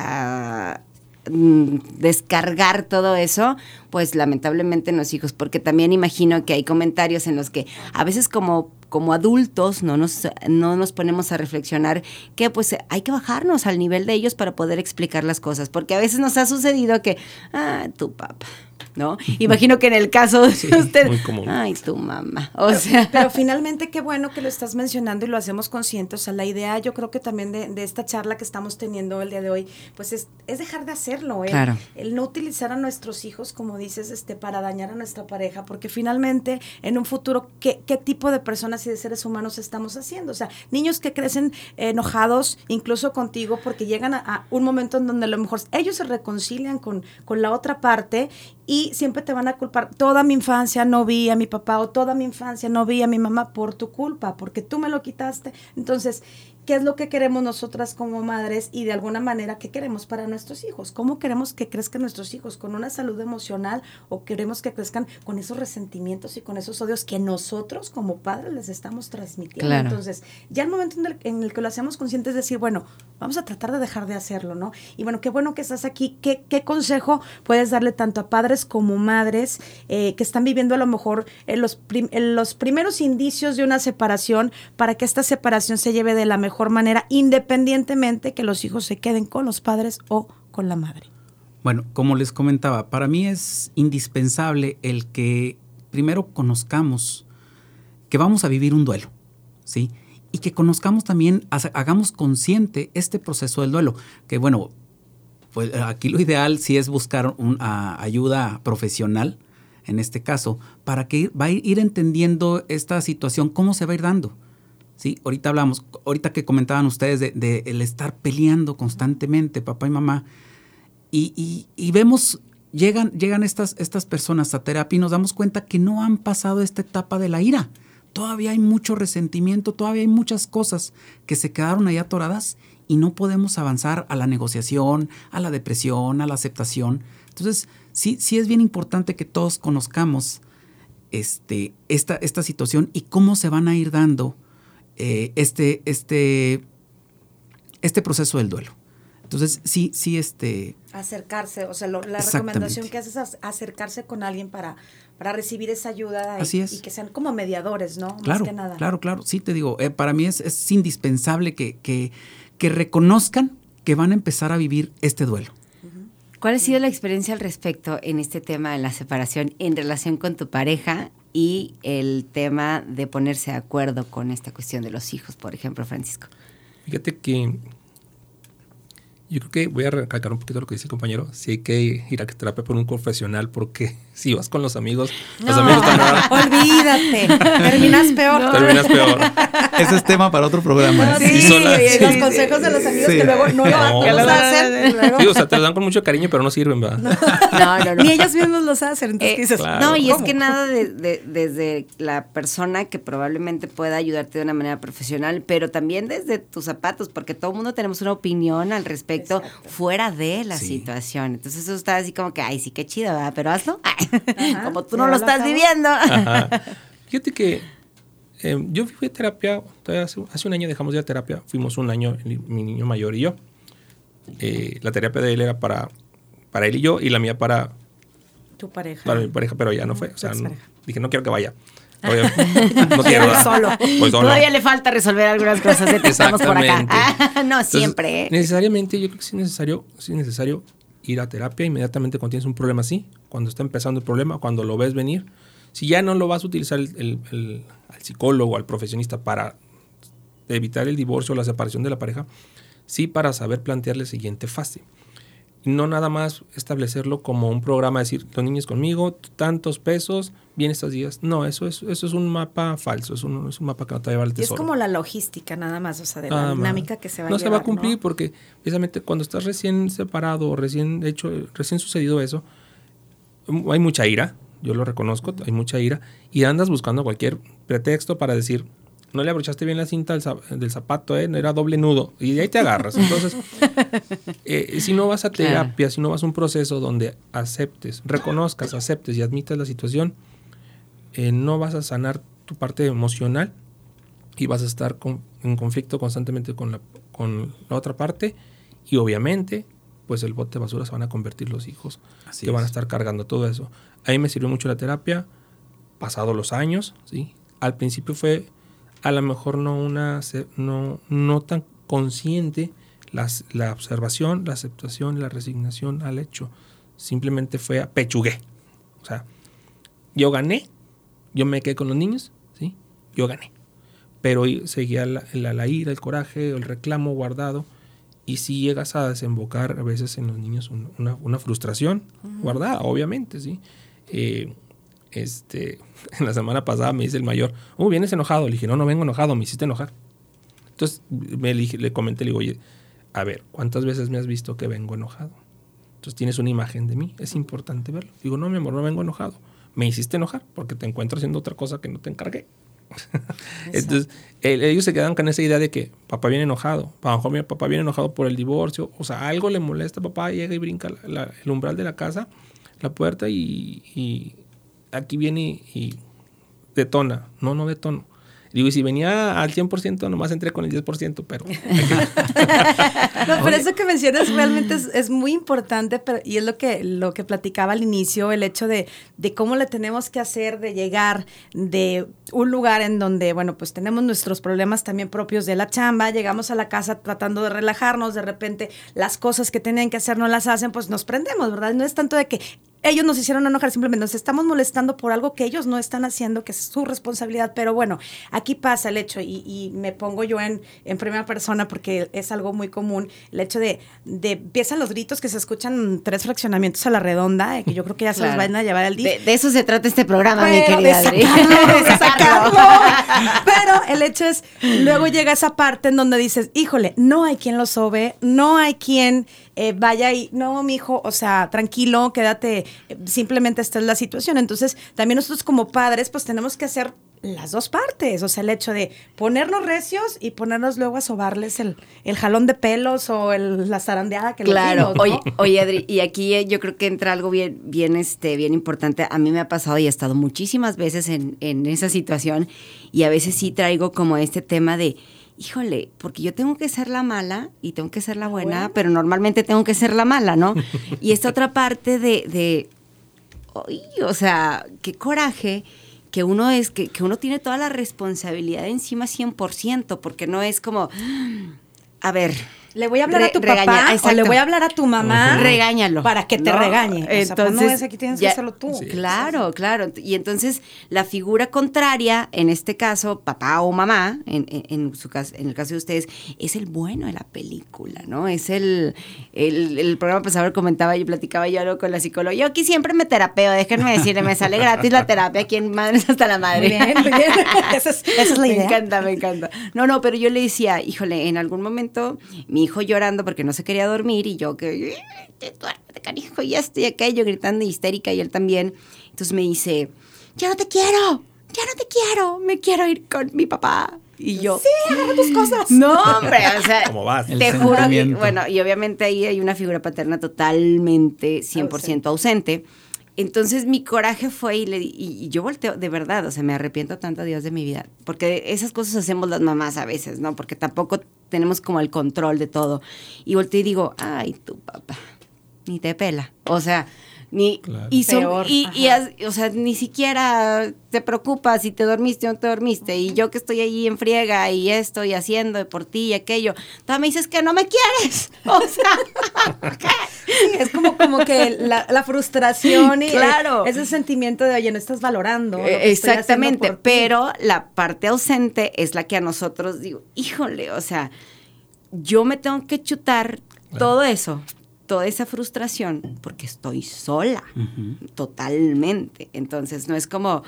descargar todo eso, pues lamentablemente en los hijos, porque también imagino que hay comentarios en los que a veces como como adultos no nos, no nos ponemos a reflexionar que pues hay que bajarnos al nivel de ellos para poder explicar las cosas, porque a veces nos ha sucedido que, ah, tu papá, ¿no? Imagino que en el caso de usted, muy común. ay, tu mamá, o sea, Pero finalmente qué bueno que lo estás mencionando y lo hacemos consciente. O sea, la idea yo creo que también de, de esta charla que estamos teniendo el día de hoy, pues es, es dejar de hacerlo. El, Claro. el no utilizar a nuestros hijos, como dices, este, para dañar a nuestra pareja, porque finalmente en un futuro, ¿qué, qué tipo de personas y de seres humanos estamos haciendo. O sea, niños que crecen enojados incluso contigo porque llegan a, a un momento en donde a lo mejor ellos se reconcilian con, con la otra parte y siempre te van a culpar. Toda mi infancia no vi a mi papá o toda mi infancia no vi a mi mamá por tu culpa, porque tú me lo quitaste. Entonces, qué es lo que queremos nosotras como madres y de alguna manera qué queremos para nuestros hijos. ¿Cómo queremos que crezcan nuestros hijos? ¿Con una salud emocional o queremos que crezcan con esos resentimientos y con esos odios que nosotros como padres les estamos transmitiendo? Claro. Entonces, ya el momento en el, en el que lo hacemos consciente es decir, bueno, vamos a tratar de dejar de hacerlo, ¿no? Y bueno, qué bueno que estás aquí. ¿Qué, qué consejo puedes darle tanto a padres como madres eh, que están viviendo a lo mejor en los, prim- en los primeros indicios de una separación para que esta separación se lleve de la mejor manera, independientemente que los hijos se queden con los padres o con la madre? Bueno, como les comentaba, para mí es indispensable el que primero conozcamos que vamos a vivir un duelo, ¿sí? Y que conozcamos también, hagamos consciente este proceso del duelo, que bueno, pues aquí lo ideal sí es buscar un- a- ayuda profesional, en este caso, para que va a ir entendiendo esta situación, cómo se va a ir dando. Sí, ahorita hablamos, ahorita que comentaban ustedes de, el estar peleando constantemente, papá y mamá, y, y- y vemos, llegan, llegan estas, estas personas a terapia y nos damos cuenta que no han pasado esta etapa de la ira. Todavía hay mucho resentimiento, todavía hay muchas cosas que se quedaron ahí atoradas y no podemos avanzar a la negociación, a la depresión, a la aceptación. Entonces, sí, sí es bien importante que todos conozcamos este, esta, esta situación y cómo se van a ir dando eh, este, este, este proceso del duelo. Entonces, sí, sí, este, Acercarse, o sea, lo- la recomendación que haces es acercarse con alguien para, para recibir esa ayuda y, Así es. y que sean como mediadores, ¿no? Claro, Más que nada. claro, claro. Sí, te digo, eh, para mí es, es indispensable que, que, que reconozcan que van a empezar a vivir este duelo. ¿Cuál ha sido la experiencia al respecto en este tema de la separación en relación con tu pareja y el tema de ponerse de acuerdo con esta cuestión de los hijos, por ejemplo, Francisco? Fíjate que yo creo que voy a recalcar un poquito lo que dice el compañero. Sí hay que ir a terapia por un profesional porque si vas con los amigos, los amigos están Olvídate, terminas peor. terminas peor. Ese es tema para otro programa. Sí, las- y los sí, consejos de los amigos Sí. que luego no, lo- No. Que hacen. y luego- Sí, o sea, te lo dan con mucho cariño, pero no sirven, ¿verdad? No, no, no. Ni ellos mismos los hacen. Entonces, Eh, ¿qué dices? claro. No, y es que nada de, de- desde la persona que probablemente pueda ayudarte de una manera profesional, pero también desde tus zapatos, porque todo el mundo tenemos una opinión al respecto Exacto. fuera de la Sí. situación. Entonces eso está así como que, ay, sí, qué chido, ¿verdad? Pero hazlo. Ajá, como tú no lo estás viviendo. Ajá. Fíjate que eh, yo fui a terapia, hace, hace un año dejamos de ir a terapia, fuimos un año, el- mi niño mayor y yo. Eh, la terapia de él era para, para él y yo, y la mía para, Tu pareja. para mi pareja, pero ya no fue. O sea, no- dije, no quiero que vaya. No solo. Voy solo. Todavía le falta resolver algunas cosas. de que Estamos por acá. Exactamente. Ah, no, siempre. ¿eh? Necesariamente, yo creo que sí es necesario, sí es necesario ir a terapia inmediatamente cuando tienes un problema así, cuando está empezando el problema, cuando lo ves venir. Si ya no lo vas a utilizar el, el- el- al psicólogo, al profesionista para evitar el divorcio o la separación de la pareja, sí para saber plantearle el siguiente fase. No nada más establecerlo como un programa, decir, los niños conmigo, tantos pesos, bien estos días. No, eso es, eso es un mapa falso, es un, es un mapa que no te va a llevar al Y es tesoro. como la logística nada más, o sea, de la dinámica que se va a no se va a llevar, cumplir ¿no? porque precisamente cuando estás recién separado o recién hecho recién sucedido eso hay mucha ira yo lo reconozco hay mucha ira y andas buscando cualquier pretexto para decir no le abrochaste bien la cinta del, za- del zapato eh era doble nudo y de ahí te agarras entonces eh, si no vas a Claro. terapia si no vas a un proceso donde aceptes reconozcas aceptes y admitas la situación eh, no vas a sanar tu parte emocional y vas a estar con- en conflicto constantemente con la, con la otra parte y obviamente pues el bote de basura se van a convertir los hijos Así que van a es. estar cargando todo eso. A mí me sirvió mucho la terapia, pasado los años, ¿sí? Al principio fue a lo mejor no una no, no tan consciente las- la observación, la aceptación, la resignación al hecho. Simplemente fue a pechugué. O sea, yo gané, yo me quedé con los niños, ¿sí? Yo gané. Pero seguía la, la- la ira, el coraje, el reclamo guardado. Y si llegas a desembocar a veces en los niños un- una, una frustración guardada, obviamente, ¿sí? Eh, este, en la semana pasada me dice el mayor, oh, vienes enojado. Le dije, no, no vengo enojado, me hiciste enojar. Entonces me le, le comenté, le digo, oye, a ver, ¿cuántas veces me has visto que vengo enojado? Entonces tienes una imagen de mí, es importante verlo. Digo, no, mi amor, no vengo enojado. Me hiciste enojar porque te encuentro haciendo otra cosa que no te encargué. Entonces, ellos se quedan con esa idea de que papá viene enojado. A lo mejor mi papá viene enojado por el divorcio. O sea, algo le molesta. Papá llega y brinca el umbral de la casa, la puerta y, aquí viene y, detona. No, no detona. Digo, y si venía al 100%, nomás entré con el 10%, pero... no, pero eso que mencionas realmente es, muy importante, pero, y es lo que, lo que platicaba al inicio, el hecho de, de cómo le tenemos que hacer de llegar de un lugar en donde, bueno, pues tenemos nuestros problemas también propios de la chamba, llegamos a la casa tratando de relajarnos, de repente las cosas que tenían que hacer no las hacen, pues nos prendemos, ¿verdad? No es tanto de que ellos nos hicieron enojar, simplemente nos estamos molestando por algo que ellos no están haciendo, que es su responsabilidad. Pero bueno, aquí pasa el hecho, y, me pongo yo en, en, primera persona porque es algo muy común, el hecho de, de empiezan los gritos que se escuchan tres fraccionamientos a la redonda, que yo creo que ya se los van a llevar al día. De, eso se trata este programa, mi querida Adri. Pero el hecho es, luego llega esa parte en donde dices, híjole, no hay quien lo sobe, no hay quien eh, vaya y, no, mi hijo, o sea, tranquilo, quédate, eh, simplemente esta es la situación. Entonces, también nosotros como padres, pues tenemos que hacer las dos partes, o sea, el hecho de ponernos recios y ponernos luego a sobarles el, el jalón de pelos o el, la zarandeada que claro. le dimos, oye, oye, Adri, y aquí eh, yo creo que entra algo bien, bien, este, bien importante. A mí me ha pasado y he estado muchísimas veces en, en esa situación y a veces sí traigo como este tema de híjole, porque yo tengo que ser la mala y tengo que ser la buena, pero normalmente tengo que ser la mala, ¿no? y esta otra parte de, de o sea, qué coraje que uno es, que, que, uno tiene toda la responsabilidad encima 100%, porque no es como, a ver, le voy a hablar a tu papá o le voy a hablar a tu mamá. Regáñalo. Para que te regañe. Entonces, pues no es aquí tienes que hacerlo tú. claro, claro. Y entonces la figura contraria, en este caso, papá o mamá, en, en, su caso, en el caso de ustedes, es el bueno de la película, ¿no? Es el, el, el programa pasado comentaba yo, platicaba yo algo con la psicóloga. Yo aquí siempre me terapeo, déjenme decirle, me sale gratis la terapia aquí en Madres hasta la Madre. Bien, bien. esa, es, esa es la idea. Me encanta, me encanta. No, no, pero yo le decía, híjole, en algún momento mi hijo llorando porque no se quería dormir y yo que, duérmete, canijo, y esto y aquello, gritando histérica y él también. Entonces me dice, ya no te quiero, ya no te quiero, me quiero ir con mi papá. Y yo, sí, hago tus cosas. No, hombre, o sea, ¿Cómo vas? te juro que, bueno, y obviamente ahí hay una figura paterna totalmente 100% ausente. Entonces mi coraje fue y, le, yo volteo, de verdad, o sea, me arrepiento tanto, Dios, de mi vida, porque esas cosas hacemos las mamás a veces, ¿no? Porque tampoco tenemos como el control de todo. Y volteo y digo, ay, tu papá, ni te pela. O sea, ni, y, y, o sea, ni siquiera te preocupas si te dormiste o no te dormiste. Y yo que estoy allí en friega y estoy haciendo por ti y aquello, tú me dices que no me quieres. O sea, es como, como que la, frustración y claro. ese sentimiento de, oye, no estás valorando. Exactamente, pero la parte ausente es la que a nosotros digo, híjole, o sea, yo me tengo que chutar todo eso toda esa frustración porque estoy sola, totalmente. Entonces, no es como,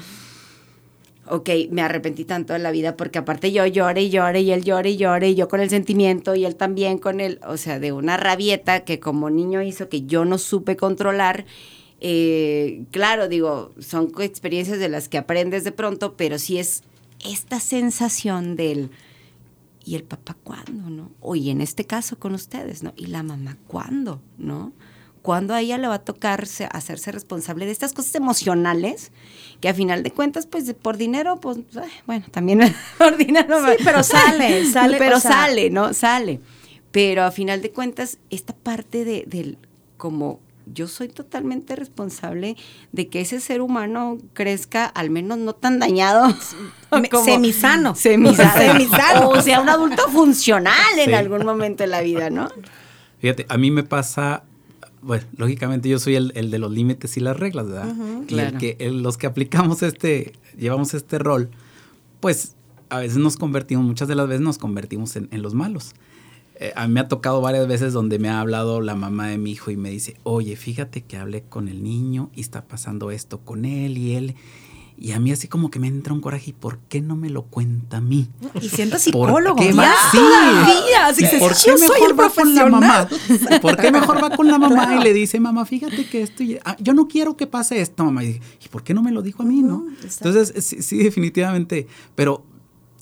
ok, me arrepentí tanto de la vida porque aparte yo lloré y lloré y él llore y llore y yo con el sentimiento y él también con el, o sea, de una rabieta que como niño hizo que yo no supe controlar. Eh, claro, digo, son experiencias de las que aprendes de pronto, pero sí es esta sensación del ¿y el papá cuándo, no? O y en este caso con ustedes, ¿no? ¿Y la mamá cuándo, no? ¿Cuándo a ella le va a tocarse hacerse responsable de estas cosas emocionales que a final de cuentas, pues por dinero, pues, bueno, también por dinero. Sí, pero sale, sale. Pero sale, ¿no? Sale. Pero a final de cuentas, esta parte de, del como yo soy totalmente responsable de que ese ser humano crezca al menos no tan dañado. Como, semisano. Semisano. O sea, un adulto funcional en algún momento de la vida, ¿no? Fíjate, a mí me pasa, bueno, lógicamente yo soy el, de los límites y las reglas, ¿verdad? y el que, los que aplicamos este, llevamos este rol, pues a veces nos convertimos, muchas de las veces nos convertimos en, en los malos. Eh, a mí me ha tocado varias veces donde me ha hablado la mamá de mi hijo y me dice, oye, fíjate que hablé con el niño y está pasando esto con él y él. Y a mí así como que me entra un coraje, ¿y por qué no me lo cuenta a mí? Y siendo psicólogo. ¿Por qué sí. todavía, así que ¿Por qué mejor va con la mamá? ¿Por qué mejor va con la mamá y le dice, mamá, fíjate que esto, y- ah, yo no quiero que pase esto, mamá? Y ¿y por qué no me lo dijo a mí, no? Entonces, sí, sí, definitivamente, pero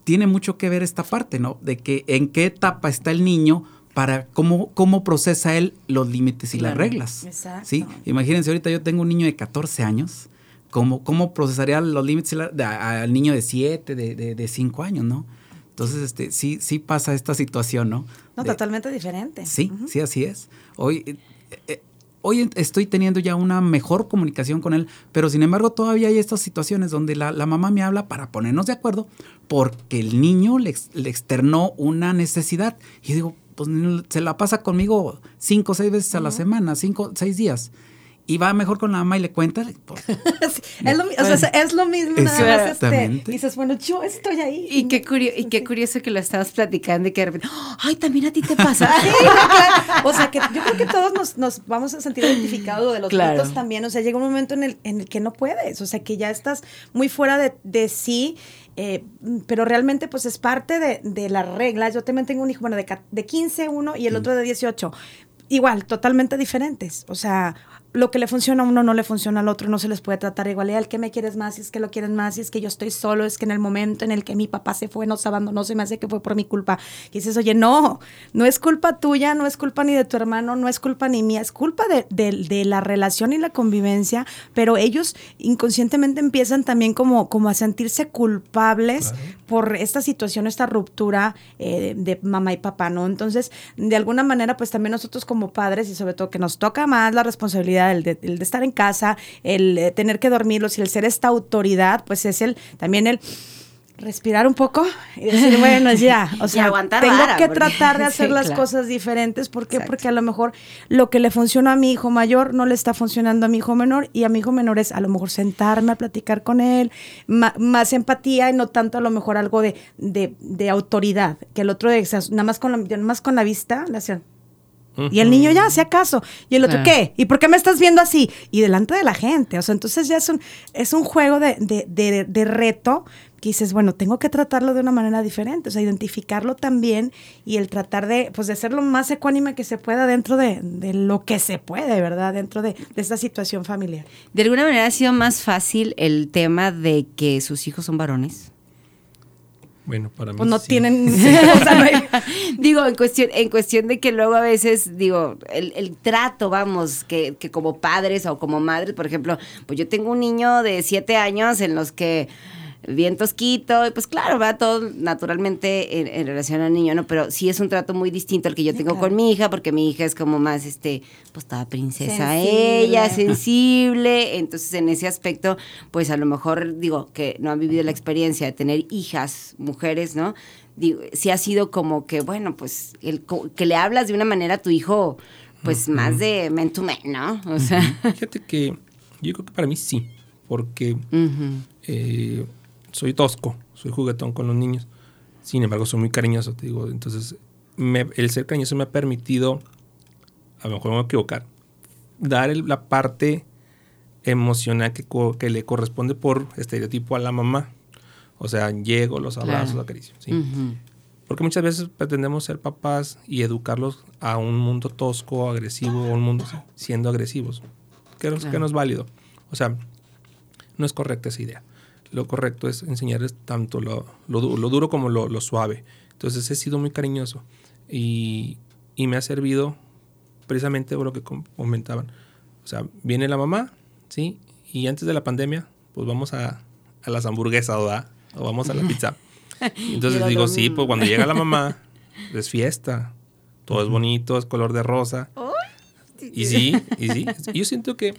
tiene mucho que ver esta parte, ¿no? De que en qué etapa está el niño para cómo, cómo procesa él los límites y las reglas. Exacto. ¿sí? Imagínense, ahorita yo tengo un niño de 14 años, ¿cómo, cómo procesaría los límites al niño de 7, de, de, de 5 años, ¿no? Entonces, este, sí, sí pasa esta situación, ¿no? No, De- totalmente diferente. Sí, sí, así es. Hoy, eh, eh, hoy estoy teniendo ya una mejor comunicación con él, pero sin embargo todavía hay estas situaciones donde la, la mamá me habla para ponernos de acuerdo porque el niño le, le externó una necesidad. Y yo digo, pues se la pasa conmigo cinco o seis veces a la semana, cinco, seis días. Y va mejor con la mamá y le cuenta. pues, Es lo, mi- o sea, es lo mismo, nada más este, dices, bueno, yo estoy ahí. Y qué, curio- y qué curioso que lo estabas platicando y que de repente, ay, también a ti te pasa. Sí, no, claro. O sea, que yo creo que todos nos, nos vamos a sentir identificados de los Claro. adultos también. O sea, llega un momento en el, en el que no puedes. O sea, que ya estás muy fuera de, de sí. eh, pero realmente, pues es parte de, de las reglas. Yo también tengo un hijo, bueno, de, de 15, uno, y el otro de 18. Igual, totalmente diferentes. O sea, lo que le funciona a uno no le funciona al otro, no se les puede tratar igual. Y al que me quieres más, es que lo quieres más, es que yo estoy solo, es que en el momento en el que mi papá se fue, nos abandonó, se me hace que fue por mi culpa. Y dices, oye, no, no es culpa tuya, no es culpa ni de tu hermano, no es culpa ni mía, es culpa de, de- de la relación y la convivencia, pero ellos inconscientemente empiezan también como, como a sentirse culpables por esta situación, esta ruptura eh, de mamá y papá, ¿no? Entonces, de alguna manera, pues también nosotros como padres y sobre todo que nos toca más la responsabilidad el de, el de estar en casa, el eh, tener que dormirlos y el ser esta autoridad, pues es el también el respirar un poco y decir, bueno, ya, o sea, aguantar tengo vara, que porque- tratar de hacer sí, las claro. cosas diferentes, ¿por qué? Exacto. Porque a lo mejor lo que le funciona a mi hijo mayor no le está funcionando a mi hijo menor y a mi hijo menor es a lo mejor sentarme a platicar con él, más empatía y no tanto a lo mejor algo de, de, de autoridad, que el otro de, o sea, nada más con la, nada más con la vista le hacían y el niño ya, si acaso. Y el otro. ¿qué? ¿Y por qué me estás viendo así? Y delante de la gente. O sea, entonces ya es un, es un juego de, de, de- de reto que dices, bueno, tengo que tratarlo de una manera diferente. O sea, identificarlo también y el tratar de, pues, de ser lo más ecuánime que se pueda dentro de, de lo que se puede, ¿verdad? Dentro de, de esta situación familiar. De alguna manera ha sido más fácil el tema de que sus hijos son varones. Bueno, para mí Pues no sí. tienen... o sea, no hay- digo, en cuestión, en cuestión de que luego a veces, digo, el, el trato, vamos, que, que como padres o como madres, por ejemplo, pues yo tengo un niño de siete años en los que bien tosquito, y pues claro, va todo naturalmente en, en relación al niño, ¿no? Pero sí es un trato muy distinto al que yo tengo claro. con mi hija, porque mi hija es como más, este, pues toda princesa Sensible. ella, sensible, entonces en ese aspecto, pues a lo mejor, digo, que no han vivido la experiencia de tener hijas, mujeres, ¿no? Digo, sí ha sido como que, bueno, pues, el, que le hablas de una manera a tu hijo, pues más de men to men, ¿no? O sea, Fíjate que yo creo que para mí sí, porque eh, soy tosco, soy juguetón con los niños. Sin embargo, soy muy cariñoso, te digo. Entonces, me- el ser cariñoso me ha permitido, a lo mejor me voy a equivocar, dar el- la parte emocional que, le corresponde por estereotipo a la mamá. O sea, llego, los abrazo, Claro. acaricio. Porque muchas veces pretendemos ser papás y educarlos a un mundo tosco, agresivo, un mundo siendo agresivos. Que no es válido. O sea, no es correcta esa idea. Lo correcto es enseñarles tanto lo, lo lo duro como lo, lo suave. Entonces he sido muy cariñoso y, y me ha servido precisamente por lo que com- comentaban. O sea, viene la mamá, ¿sí? Y antes de la pandemia, pues vamos a, a las hamburguesas, ¿verdad? O vamos a la pizza. Entonces digo, sí, pues cuando llega la mamá, es fiesta. Todo es bonito, es color de rosa. Y sí, y sí. Yo siento que,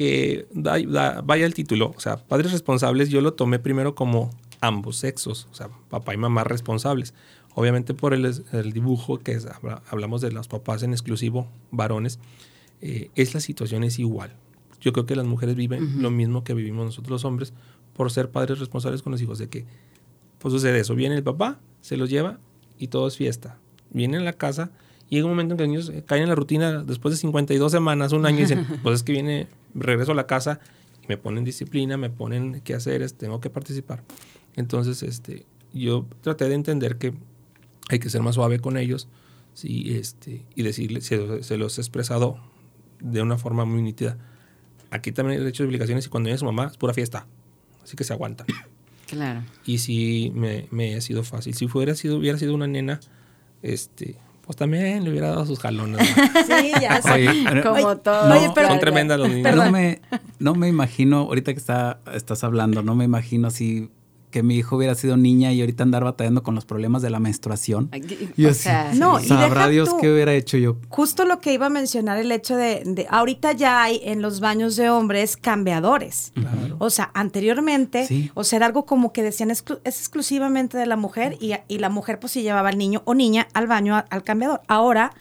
que da- da- vaya el título. O sea, padres responsables, yo lo tomé primero como ambos sexos. O sea, papá y mamá responsables. Obviamente por el, el dibujo que es- habla- hablamos de los papás en exclusivo, varones, eh, es la situación es igual. Yo creo que las mujeres viven lo mismo que vivimos nosotros los hombres por ser padres responsables con los hijos. De que, pues sucede eso. Viene el papá, se los lleva y todo es fiesta. vienen a la casa y llega un momento en que los niños eh, caen en la rutina después de 52 semanas, un año, y dicen, pues es que viene, regreso a la casa y me ponen disciplina, me ponen qué hacer, es- tengo que participar. Entonces, este, yo traté de entender que hay que ser más suave con ellos sí, este, y decirles, se, se los he expresado de una forma muy nítida. Aquí también el hecho de obligaciones y cuando viene su mamá es pura fiesta, así que se aguantan. Claro. Y sí me, me ha sido fácil. Si fuera sido, hubiera sido una nena, este, pues también le hubiera dado sus jalones. ¿no? Sí, ya sé. Oye, Como todo. No, Oye, pero- Son tremendas los niños. no me, no me imagino, ahorita que está, estás hablando, no me imagino así que mi hijo hubiera sido niña y ahorita andar batallando con los problemas de la menstruación. Y o así, sea, No, y sabrá deja Dios tú. qué hubiera hecho yo. Justo lo que iba a mencionar, el hecho de, de- ahorita ya hay en los baños de hombres cambiadores. O sea, anteriormente, Sí. o sea, era algo como que decían exclu- es exclusivamente de la mujer y, y la mujer pues sí llevaba al niño o niña al baño, a- al cambiador. Ahora,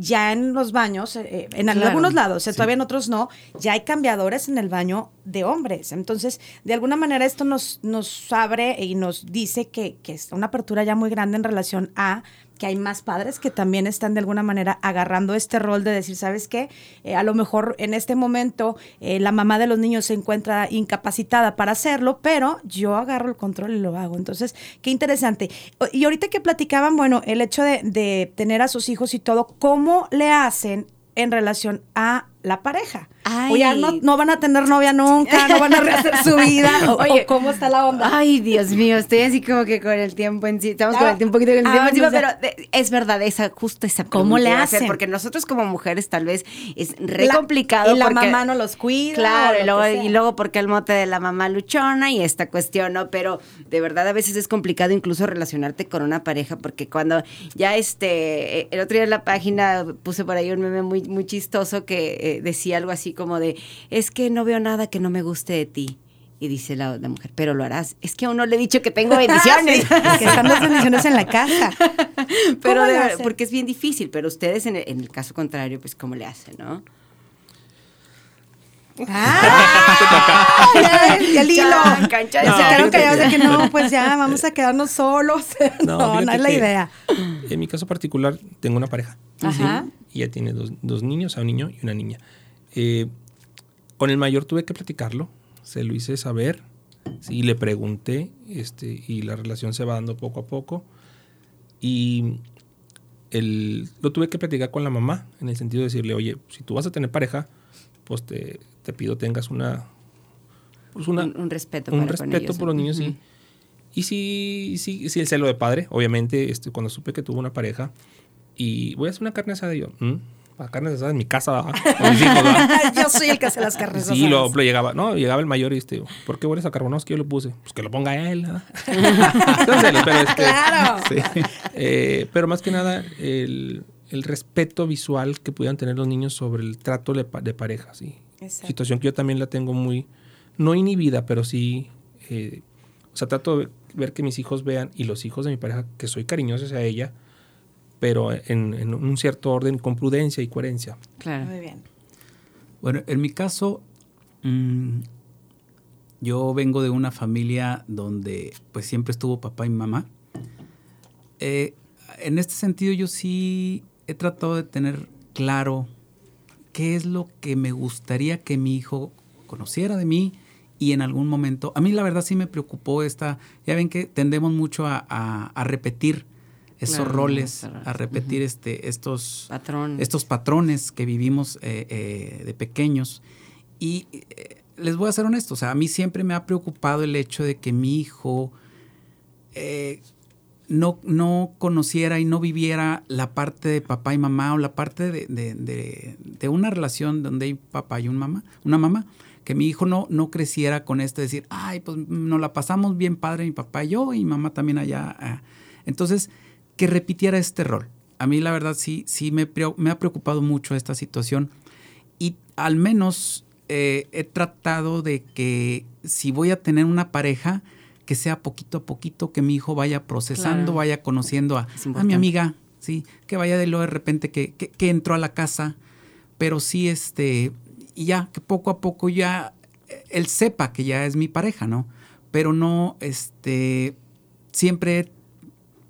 ya en los baños, eh, en Claro. algunos lados, eh, todavía en otros no, ya hay cambiadores en el baño de hombres. Entonces, de alguna manera esto nos, nos abre y nos dice que, que es una apertura ya muy grande en relación a que hay más padres que también están de alguna manera agarrando este rol de decir, ¿sabes qué? Eh, a lo mejor en este momento eh, la mamá de los niños se encuentra incapacitada para hacerlo, pero yo agarro el control y lo hago. Entonces, qué interesante. Y ahorita que platicaban, bueno, el hecho de, de tener a sus hijos y todo, ¿cómo le hacen en relación a la pareja? Ay. O ya no, no van a tener novia nunca, no van a rehacer su vida. O, Oye, o ¿cómo está la onda? Ay, Dios mío, estoy así como que con el tiempo encima. Estamos Ya. con el tiempo, un poquito con el Ah, tiempo encima, pero de- es verdad, esa, justo esa ¿Cómo le hacen? Porque nosotros como mujeres tal vez es re La- complicado. y la porque- mamá no los cuida, Claro, y luego, y luego porque el mote de la mamá luchona y esta cuestión, ¿no? Pero de verdad a veces es complicado incluso relacionarte con una pareja porque cuando ya este, eh, el otro día en la página puse por ahí un meme muy, muy chistoso que decía algo así como de, es que no veo nada que no me guste de ti. Y dice la, la mujer, pero lo harás. Es que aún no le he dicho que tengo bendiciones. que están las bendiciones en la casa. pero ¿Cómo de porque es bien difícil, pero ustedes en el, en el caso contrario, pues cómo le hacen, ¿no? ¡Ah! ya, ya el hilo. Chan, can, chan, Ya se No, quedaron fíjate callados de que- no, pues ya vamos a quedarnos solos. No, no, es la idea. En mi caso particular, tengo una pareja. Ajá. Y ella tiene dos, dos niños, un niño y una niña. Eh, con el mayor tuve que platicarlo, se lo hice saber, sí, le pregunté, este, y la relación se va dando poco a poco. Y el, lo tuve que platicar con la mamá, en el sentido de decirle, oye, si tú vas a tener pareja, pues te, te pido tengas una... Pues una Un- un respeto Un para con respeto ellos, por los niños, sí. Y sí, sí, sí, el celo de padre, obviamente, este, cuando supe que tuvo una pareja, y voy a hacer una carne asada, y yo, ¿mm? La carne asada en mi casa. Yo soy el que hace las carnes Sí, asadas. lo, lo llegaba, no, llegaba el mayor y este, ¿por qué hueles a carbonado? Es que yo lo puse. Pues que lo ponga él. Entonces, pero este, Claro. eh, pero más que nada, el, el respeto visual que pudieran tener los niños sobre el trato de, de pareja, sí. Exacto. Situación que yo también la tengo muy, no inhibida, pero sí, eh, o sea, trato de ver que mis hijos vean y los hijos de mi pareja que soy cariñoso hacia ella, pero en, en un cierto orden, con prudencia y coherencia. Claro. Muy bien. Bueno, en mi caso, mm, yo vengo de una familia donde pues siempre estuvo papá y mamá. Eh, en este sentido yo sí he tratado de tener claro qué es lo que me gustaría que mi hijo conociera de mí y en algún momento, a mí la verdad sí me preocupó esta, ya ven que tendemos mucho a, a- a repetir esos Claro, roles, a repetir este, estos Patrón. estos patrones que vivimos eh, eh, de pequeños. Y eh, les voy a ser honesto, o sea, a mí siempre me ha preocupado el hecho de que mi hijo no, no conociera y no viviera la parte de papá y mamá o la parte de, de- de- de una relación donde hay papá y un mamá, una mamá. Que mi hijo no, no creciera con esto de decir, ay, pues nos la pasamos bien padre mi papá y yo y mamá también allá. ah". Entonces, que repitiera este rol. A mí la verdad sí, sí me, ha preocupado mucho esta situación y al menos eh, he tratado de que si voy a tener una pareja, que sea poquito a poquito, que mi hijo vaya procesando, Claro. vaya conociendo a, a mi amiga, sí, que vaya de luego de repente que, que, que entró a la casa, pero sí este, y ya, que poco a poco ya eh, él sepa que ya es mi pareja, ¿no? Pero no, este, siempre he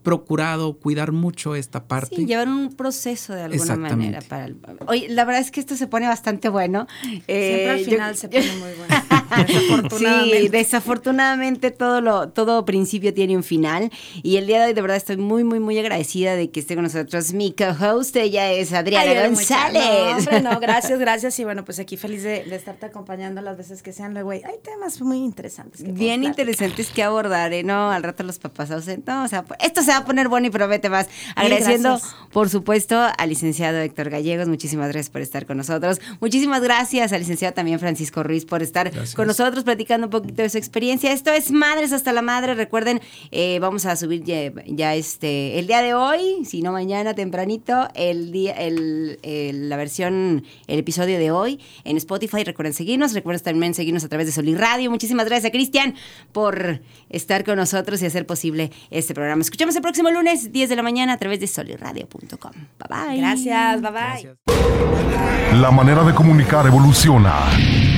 procurado cuidar mucho esta parte. Sí, llevar un proceso de alguna manera para el... Oye, la verdad es que esto se pone bastante bueno. Siempre al Eh, yo- final se pone muy bueno. Desafortunadamente. Sí, desafortunadamente todo lo todo principio tiene un final y el día de hoy de verdad estoy muy muy muy agradecida de que esté con nosotros mi co-host, ella es Adriana Ay, González. No, hombre, no, gracias, gracias. Y bueno, pues aquí feliz de, de estarte acompañando las veces que sean. Luego hay temas muy interesantes. que Bien interesantes que abordar, ¿eh? ¿no? Al rato los papás ausentes. No, o sea, esto se va a poner bueno y promete más. Agradeciendo, por supuesto, al licenciado Héctor Gallegos. Muchísimas gracias por estar con nosotros. Muchísimas gracias al licenciado también Francisco Ruiz por estar Gracias. Con nosotros platicando un poquito de su experiencia. Esto es Madres hasta la Madre. Recuerden, eh, vamos a subir ya, ya este el día de hoy, si no mañana tempranito, el día, el, el- la versión, el episodio de hoy en Spotify. Recuerden seguirnos, recuerden también seguirnos a través de Soli Radio. Muchísimas gracias, Cristian, por estar con nosotros y hacer posible este programa. Escuchamos el próximo lunes, 10 de la mañana, a través de soliradio.com. Bye bye. Gracias, bye bye. Gracias. La manera de comunicar evoluciona.